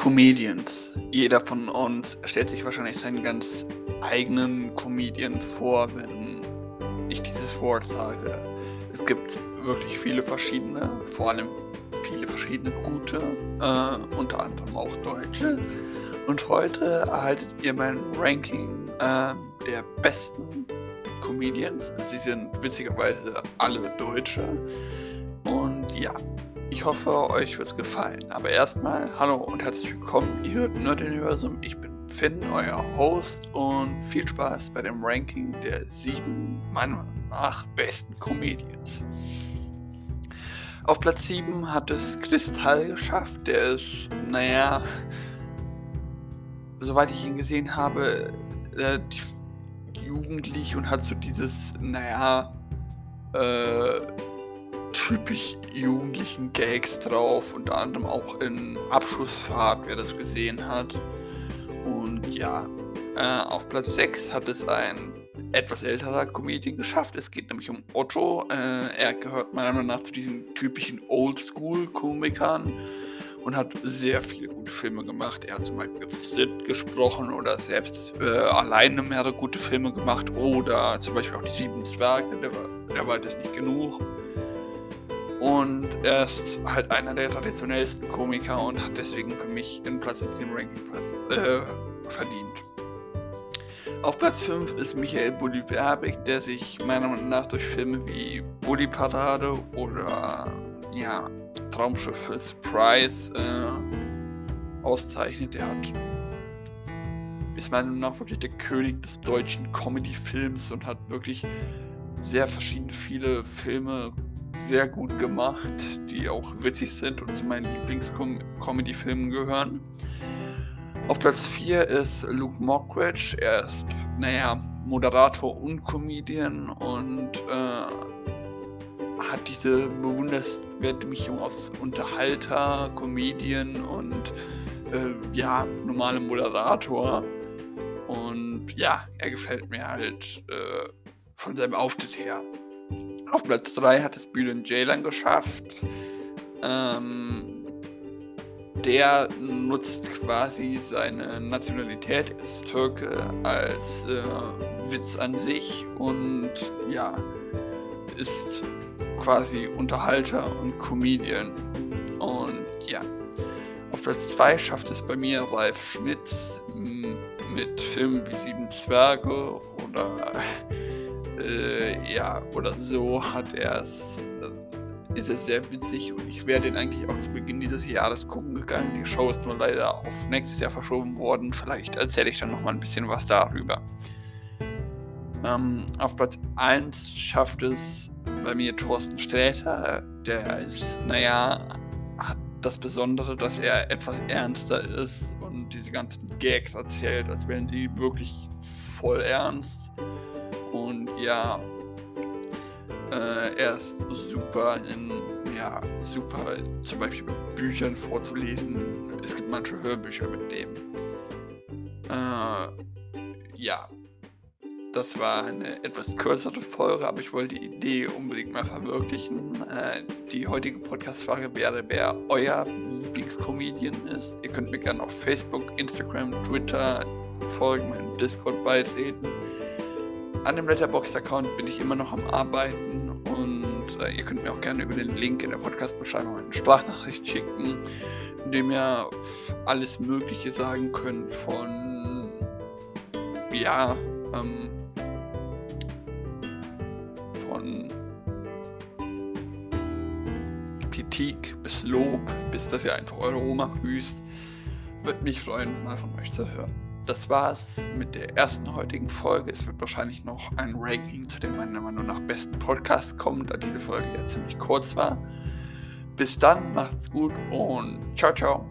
Comedians. Jeder von uns stellt sich wahrscheinlich seinen ganz eigenen Comedian vor, wenn ich dieses Wort sage. Es gibt wirklich viele verschiedene, vor allem viele verschiedene gute, äh, unter anderem auch deutsche. Und heute erhaltet ihr mein Ranking äh, der besten Comedians. Sie sind witzigerweise alle Deutsche. Und ja, ich hoffe, euch wird es gefallen. Aber erstmal, hallo und herzlich willkommen. Ihr hört Nerd Universum. Ich bin Finn, euer Host. Und viel Spaß bei dem Ranking der sieben, meiner nach, besten Comedians. Auf Platz 7 hat es Kristall geschafft. Der ist, naja, soweit ich ihn gesehen habe, äh, jugendlich und hat so dieses, naja, äh, typisch jugendlichen Gags drauf, unter anderem auch in Abschussfahrt, wer das gesehen hat. Und ja, äh, auf Platz 6 hat es ein etwas älterer Comedian geschafft. Es geht nämlich um Otto. Äh, er gehört meiner Meinung nach zu diesen typischen Oldschool-Komikern und hat sehr viele gute Filme gemacht. Er hat zum Beispiel Sid gesprochen oder selbst äh, alleine mehrere gute Filme gemacht oder zum Beispiel auch die Sieben Zwerge, der der war das nicht genug. Und er ist halt einer der traditionellsten Komiker und hat deswegen für mich einen Platz in diesem Ranking äh, verdient. Auf Platz 5 ist Michael Bulli Werbig, der sich meiner Meinung nach durch Filme wie Bulli Parade oder ja, Traumschiff Surprise äh, auszeichnet. Der hat ist meiner Meinung nach wirklich der König des deutschen Comedy-Films und hat wirklich sehr verschiedene viele Filme sehr gut gemacht, die auch witzig sind und zu meinen Lieblings-Comedy-Filmen gehören. Auf Platz 4 ist Luke Mockridge. Er ist, naja, Moderator und Comedian und äh, hat diese bewundernswerte Mischung aus Unterhalter, Comedian und äh, ja, normalem Moderator. Und ja, er gefällt mir halt äh, von seinem Auftritt her. Auf Platz 3 hat es Bülent Ceylan geschafft. Ähm, der nutzt quasi seine Nationalität, ist Türke, als äh, Witz an sich und ja, ist quasi Unterhalter und Comedian. Und ja, auf Platz 2 schafft es bei mir Ralf Schmitz mit Filmen wie Sieben Zwerge oder äh, ja, oder so hat er es, äh, ist es sehr witzig und ich wäre den eigentlich auch zu Beginn dieses Jahres gucken gegangen. Die Show ist nur leider auf nächstes Jahr verschoben worden. Vielleicht erzähle ich dann nochmal ein bisschen was darüber. Ähm, auf Platz 1 schafft es bei mir Thorsten Sträter. Der ist, naja, hat das Besondere, dass er etwas ernster ist und diese ganzen Gags erzählt, als wären sie wirklich voll ernst. Und ja, äh, er ist super in, ja, super zum Beispiel mit Büchern vorzulesen. Es gibt manche Hörbücher mit dem. Äh, ja, das war eine etwas kürzere Folge, aber ich wollte die Idee unbedingt mal verwirklichen. Äh, die heutige Podcast-Frage wäre, wer euer Lieblingscomedian ist. Ihr könnt mir gerne auf Facebook, Instagram, Twitter folgen, meinem Discord beitreten an dem Letterboxd-Account bin ich immer noch am Arbeiten und äh, ihr könnt mir auch gerne über den Link in der Podcast-Beschreibung eine Sprachnachricht schicken, in dem ihr alles Mögliche sagen könnt von ja, ähm, von Kritik bis Lob, bis dass ihr einfach eure Oma grüßt. Würde mich freuen, mal von euch zu hören das war's mit der ersten heutigen Folge. Es wird wahrscheinlich noch ein Ranking zu dem meiner Meinung nach besten Podcast kommen, da diese Folge ja ziemlich kurz war. Bis dann, macht's gut und ciao, ciao.